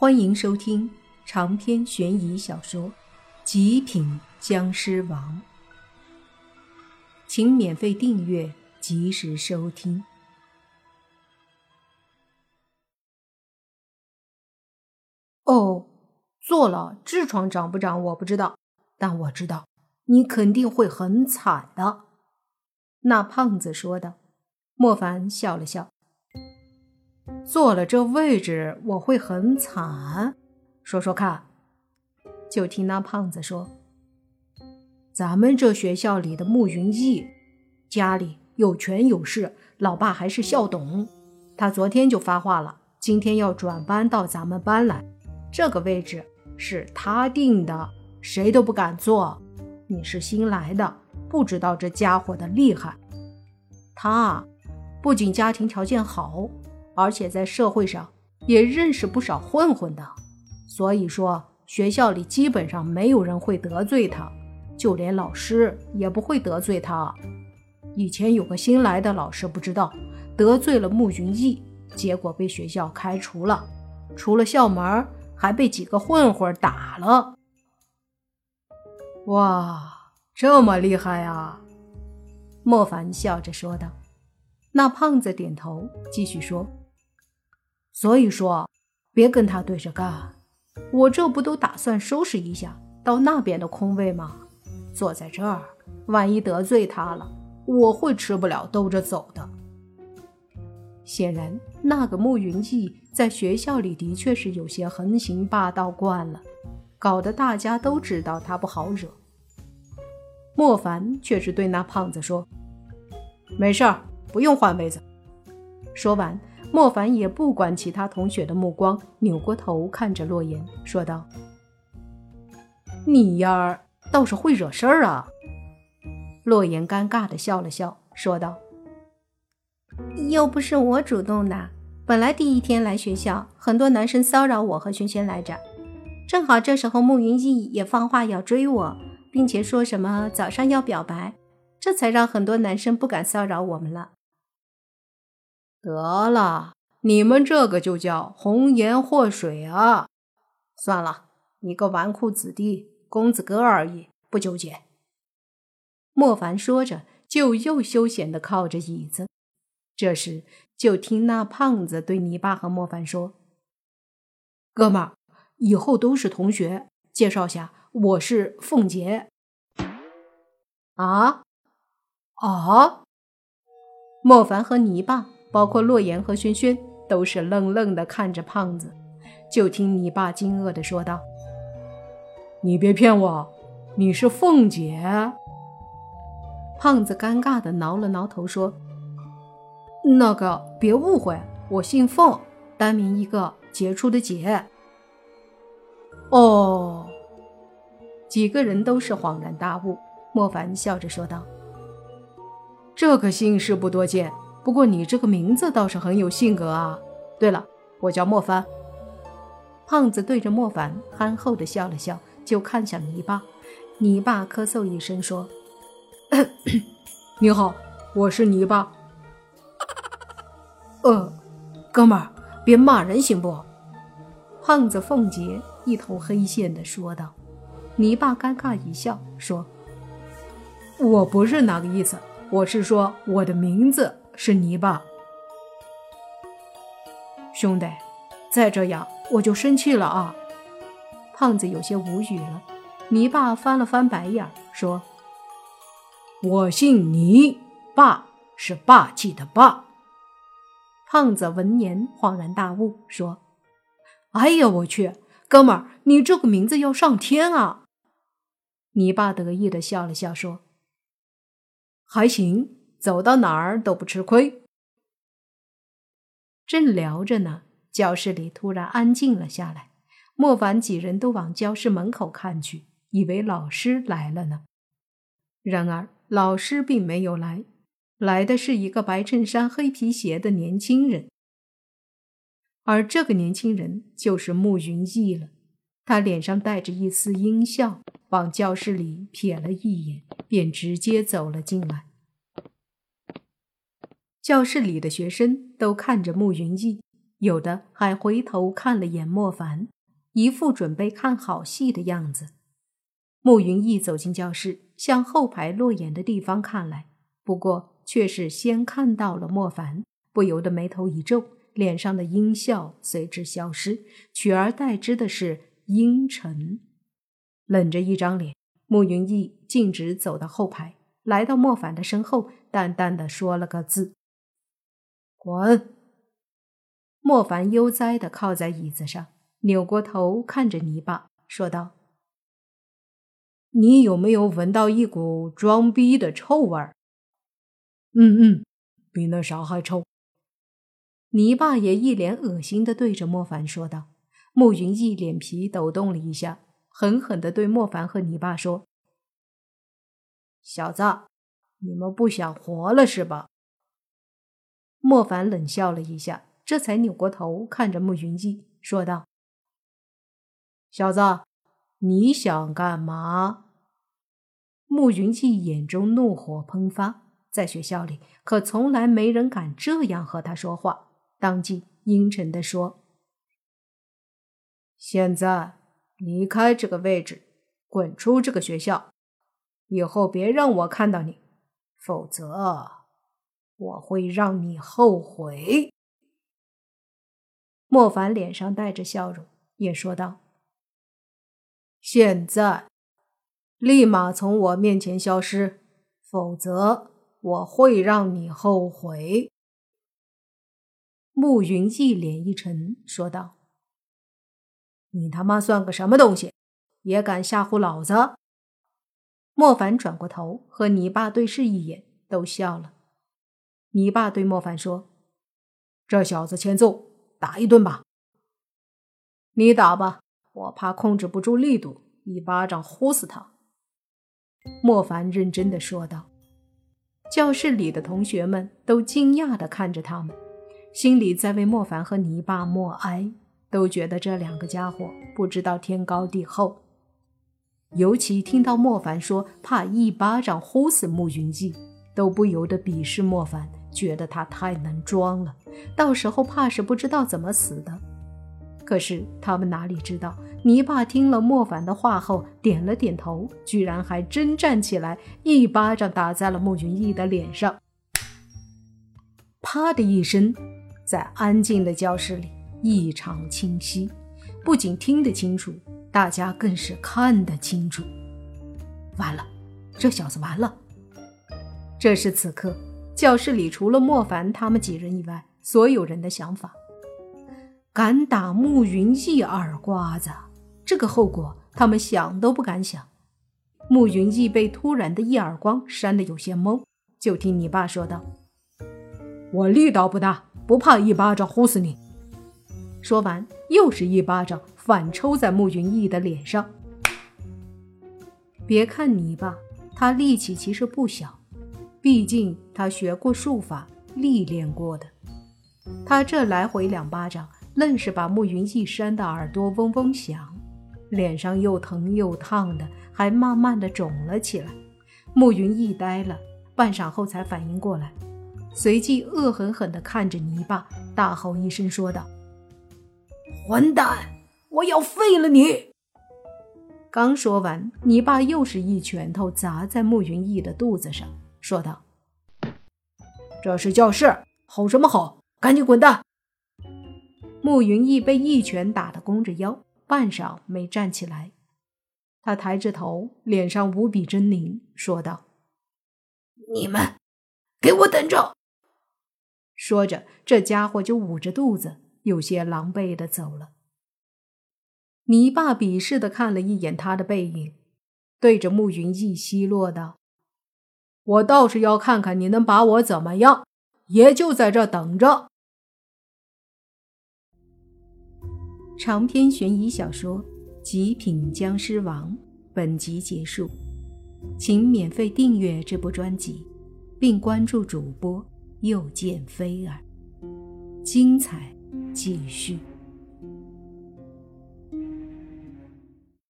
欢迎收听长篇悬疑小说《极品僵尸王》，请免费订阅，及时收听。哦，做了痔疮长不长我不知道，但我知道你肯定会很惨的。那胖子说道。莫凡笑了笑。坐了这位置，我会很惨。说说看。就听那胖子说：“咱们这学校里的慕云逸，家里有权有势，老爸还是校董。他昨天就发话了，今天要转班到咱们班来。这个位置是他定的，谁都不敢坐。你是新来的，不知道这家伙的厉害。他不仅家庭条件好。”而且在社会上也认识不少混混的，所以说学校里基本上没有人会得罪他，就连老师也不会得罪他。以前有个新来的老师不知道得罪了慕云逸，结果被学校开除了，出了校门还被几个混混打了。哇，这么厉害啊！莫凡笑着说道。那胖子点头，继续说。所以说，别跟他对着干。我这不都打算收拾一下到那边的空位吗？坐在这儿，万一得罪他了，我会吃不了兜着走的。显然，那个慕云逸在学校里的确是有些横行霸道惯了，搞得大家都知道他不好惹。莫凡却是对那胖子说：“没事儿，不用换位子。”说完。莫凡也不管其他同学的目光，扭过头看着洛言，说道：“你呀，倒是会惹事儿啊。”洛言尴尬的笑了笑，说道：“又不是我主动的，本来第一天来学校，很多男生骚扰我和萱萱来着，正好这时候慕云逸也放话要追我，并且说什么早上要表白，这才让很多男生不敢骚扰我们了。”得了，你们这个就叫红颜祸水啊！算了，你个纨绔子弟、公子哥而已，不纠结。莫凡说着，就又休闲的靠着椅子。这时，就听那胖子对泥巴和莫凡说：“哥们儿，以后都是同学，介绍下，我是凤姐。”啊啊！莫凡和泥巴。包括洛言和轩轩都是愣愣的看着胖子，就听你爸惊愕的说道：“你别骗我，你是凤姐。”胖子尴尬的挠了挠头说：“那个别误会，我姓凤，单名一个杰出的杰。”哦，几个人都是恍然大悟。莫凡笑着说道：“这个姓氏不多见。”不过你这个名字倒是很有性格啊！对了，我叫莫凡。胖子对着莫凡憨厚的笑了笑，就看向泥巴。泥巴咳嗽一声说：“你好，我是泥巴。”呃，哥们儿，别骂人行不？胖子凤杰一头黑线的说道。泥巴尴尬一笑说：“我不是那个意思，我是说我的名字。”是泥巴，兄弟，再这样我就生气了啊！胖子有些无语了。泥巴翻了翻白眼，说：“我姓泥，霸是霸气的霸。”胖子闻言恍然大悟，说：“哎呀，我去，哥们儿，你这个名字要上天啊！”泥巴得意的笑了笑，说：“还行。”走到哪儿都不吃亏。正聊着呢，教室里突然安静了下来。莫凡几人都往教室门口看去，以为老师来了呢。然而老师并没有来，来的是一个白衬衫、黑皮鞋的年轻人。而这个年轻人就是慕云逸了。他脸上带着一丝阴笑，往教室里瞥了一眼，便直接走了进来。教室里的学生都看着慕云逸，有的还回头看了眼莫凡，一副准备看好戏的样子。慕云逸走进教室，向后排落眼的地方看来，不过却是先看到了莫凡，不由得眉头一皱，脸上的阴笑随之消失，取而代之的是阴沉。冷着一张脸，慕云逸径直走到后排，来到莫凡的身后，淡淡的说了个字：“滚。”莫凡悠哉的靠在椅子上，扭过头看着泥巴，说道。你有没有闻到一股装逼的臭味儿？嗯嗯，比那啥还臭。泥巴也一脸恶心的对着莫凡说道。慕云逸脸皮抖动了一下，狠狠的对莫凡和泥巴说：“小子，你们不想活了是吧？”莫凡冷笑了一下，这才扭过头看着慕云逸说道：“小子。”你想干嘛？慕云逸眼中怒火喷发，在学校里可从来没人敢这样和他说话，当即阴沉的说：“现在离开这个位置，滚出这个学校，以后别让我看到你，否则我会让你后悔。”莫凡脸上带着笑容，也说道。现在，立马从我面前消失，否则我会让你后悔。”慕云一脸一沉，说道：“你他妈算个什么东西，也敢吓唬老子？”莫凡转过头和你爸对视一眼，都笑了。你爸对莫凡说：“这小子欠揍，打一顿吧。”你打吧。我怕控制不住力度，一巴掌呼死他。”莫凡认真的说道。教室里的同学们都惊讶的看着他们，心里在为莫凡和泥巴默哀，都觉得这两个家伙不知道天高地厚。尤其听到莫凡说怕一巴掌呼死慕云逸，都不由得鄙视莫凡，觉得他太能装了，到时候怕是不知道怎么死的。可是他们哪里知道，泥巴听了莫凡的话后点了点头，居然还真站起来，一巴掌打在了慕云逸的脸上。啪的一声，在安静的教室里异常清晰，不仅听得清楚，大家更是看得清楚。完了，这小子完了！这是此刻教室里除了莫凡他们几人以外，所有人的想法。敢打慕云逸耳刮子，这个后果他们想都不敢想。慕云逸被突然的一耳光扇得有些懵，就听你爸说道：“我力道不大，不怕一巴掌呼死你。”说完，又是一巴掌反抽在慕云逸的脸上。别看你爸，他力气其实不小，毕竟他学过术法，历练过的。他这来回两巴掌。愣是把慕云逸扇的耳朵嗡嗡响，脸上又疼又烫的，还慢慢的肿了起来。慕云逸呆了，半晌后才反应过来，随即恶狠狠地看着泥巴，大吼一声说道：“混蛋，我要废了你！”刚说完，泥巴又是一拳头砸在慕云逸的肚子上，说道：“这是教室，吼什么吼？赶紧滚蛋！”慕云逸被一拳打得弓着腰，半晌没站起来。他抬着头，脸上无比狰狞，说道：“你们，给我等着！”说着，这家伙就捂着肚子，有些狼狈的走了。泥巴鄙视的看了一眼他的背影，对着慕云逸奚落道：“我倒是要看看你能把我怎么样，也就在这等着。”长篇悬疑小说《极品僵尸王》本集结束，请免费订阅这部专辑，并关注主播又见菲儿，精彩继续。